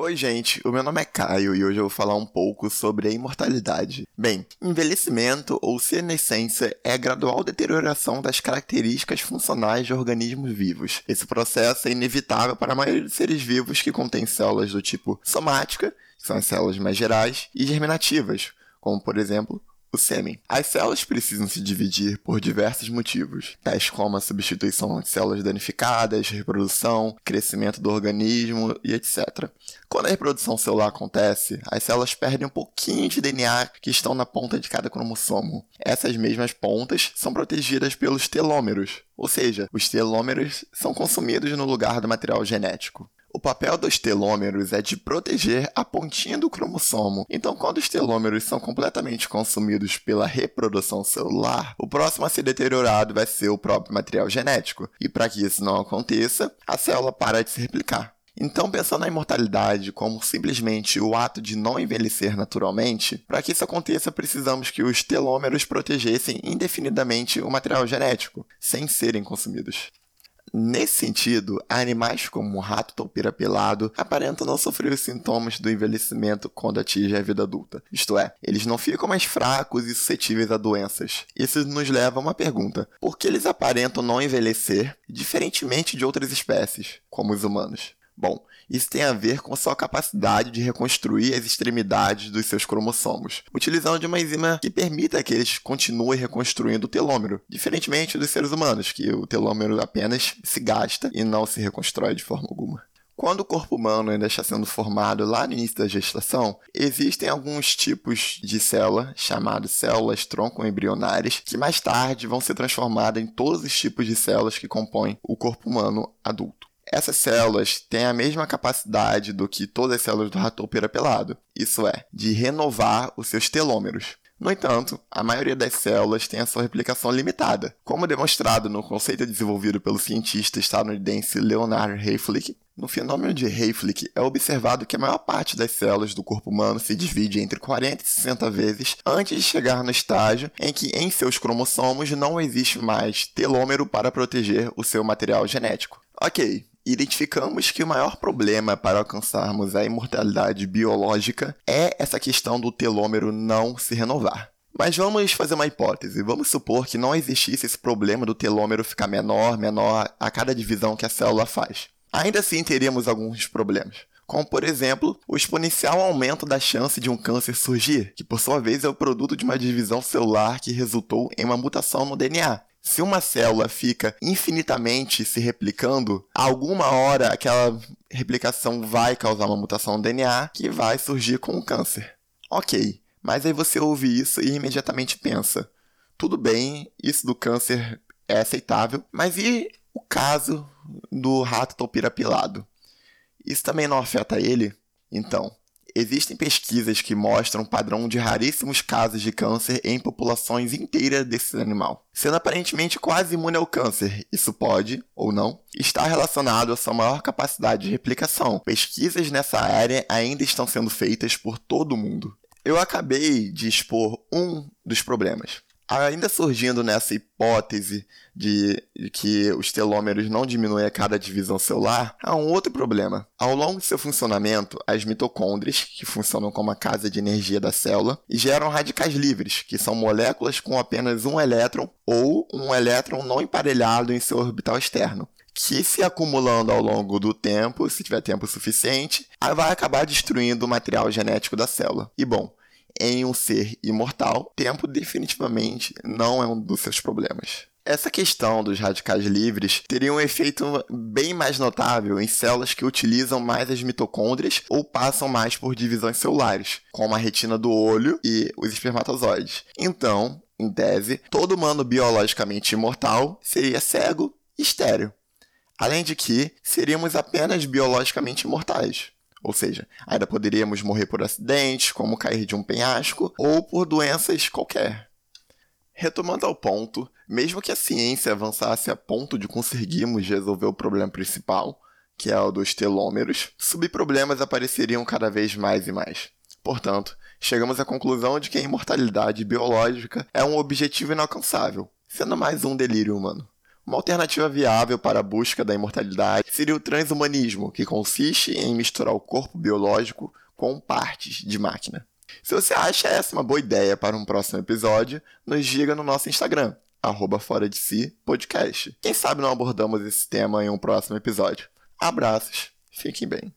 Oi, gente, o meu nome é Caio e hoje eu vou falar um pouco sobre a imortalidade. Bem, envelhecimento ou senescência é a gradual deterioração das características funcionais de organismos vivos. Esse processo é inevitável para a maioria dos seres vivos que contém células do tipo somática, que são as células mais gerais, e germinativas, como por exemplo o sêmen. As células precisam se dividir por diversos motivos, tais como a substituição de células danificadas, reprodução, crescimento do organismo e etc. Quando a reprodução celular acontece, as células perdem um pouquinho de DNA que estão na ponta de cada cromossomo. Essas mesmas pontas são protegidas pelos telômeros, ou seja, os telômeros são consumidos no lugar do material genético. O papel dos telômeros é de proteger a pontinha do cromossomo. Então, quando os telômeros são completamente consumidos pela reprodução celular, o próximo a ser deteriorado vai ser o próprio material genético. E para que isso não aconteça, a célula para de se replicar. Então, pensando na imortalidade como simplesmente o ato de não envelhecer naturalmente, para que isso aconteça, precisamos que os telômeros protegessem indefinidamente o material genético, sem serem consumidos. Nesse sentido, animais como o rato topeira pelado aparentam não sofrer os sintomas do envelhecimento quando atingem a vida adulta. Isto é, eles não ficam mais fracos e suscetíveis a doenças. Isso nos leva a uma pergunta: por que eles aparentam não envelhecer, diferentemente de outras espécies, como os humanos? Bom, isso tem a ver com a sua capacidade de reconstruir as extremidades dos seus cromossomos, utilizando uma enzima que permita que eles continuem reconstruindo o telômero, diferentemente dos seres humanos, que o telômero apenas se gasta e não se reconstrói de forma alguma. Quando o corpo humano ainda está sendo formado lá no início da gestação, existem alguns tipos de célula, chamadas células tronco-embrionárias, que mais tarde vão ser transformadas em todos os tipos de células que compõem o corpo humano adulto. Essas células têm a mesma capacidade do que todas as células do rato pelado, isso é, de renovar os seus telômeros. No entanto, a maioria das células tem a sua replicação limitada, como demonstrado no conceito desenvolvido pelo cientista estadunidense Leonard Hayflick. No fenômeno de Hayflick, é observado que a maior parte das células do corpo humano se divide entre 40 e 60 vezes antes de chegar no estágio em que em seus cromossomos não existe mais telômero para proteger o seu material genético. Ok, identificamos que o maior problema para alcançarmos a imortalidade biológica é essa questão do telômero não se renovar. Mas vamos fazer uma hipótese. Vamos supor que não existisse esse problema do telômero ficar menor, menor a cada divisão que a célula faz. Ainda assim, teríamos alguns problemas. Como, por exemplo, o exponencial aumento da chance de um câncer surgir, que por sua vez é o produto de uma divisão celular que resultou em uma mutação no DNA. Se uma célula fica infinitamente se replicando, alguma hora aquela replicação vai causar uma mutação no DNA que vai surgir com o câncer. Ok, mas aí você ouve isso e imediatamente pensa: tudo bem, isso do câncer é aceitável, mas e o caso do rato topira pilado? Isso também não afeta ele? Então, Existem pesquisas que mostram um padrão de raríssimos casos de câncer em populações inteiras desse animal. Sendo aparentemente quase imune ao câncer, isso pode, ou não, estar relacionado à sua maior capacidade de replicação. Pesquisas nessa área ainda estão sendo feitas por todo o mundo. Eu acabei de expor um dos problemas. Ainda surgindo nessa hipótese de, que os telômeros não diminuem a cada divisão celular, há um outro problema. Ao longo de seu funcionamento, as mitocôndrias, que funcionam como a casa de energia da célula, geram radicais livres, que são moléculas com apenas um elétron ou um elétron não emparelhado em seu orbital externo que se acumulando ao longo do tempo, se tiver tempo suficiente, vai acabar destruindo o material genético da célula. E bom, em um ser imortal, tempo definitivamente não é um dos seus problemas. Essa questão dos radicais livres teria um efeito bem mais notável em células que utilizam mais as mitocôndrias ou passam mais por divisões celulares, como a retina do olho e os espermatozoides. Então, em tese, todo humano biologicamente imortal seria cego e estéreo. Além de que seríamos apenas biologicamente imortais. Ou seja, ainda poderíamos morrer por acidentes, como cair de um penhasco, ou por doenças qualquer. Retomando ao ponto, mesmo que a ciência avançasse a ponto de conseguirmos resolver o problema principal, que é o dos telômeros, subproblemas apareceriam cada vez mais e mais. Portanto, chegamos à conclusão de que a imortalidade biológica é um objetivo inalcançável, sendo mais um delírio humano. Uma alternativa viável para a busca da imortalidade seria o transhumanismo, que consiste em misturar o corpo biológico com partes de máquina. Se você acha essa uma boa ideia para um próximo episódio, nos diga no nosso Instagram, arroba fora de si podcast. Quem sabe não abordamos esse tema em um próximo episódio. Abraços, fiquem bem.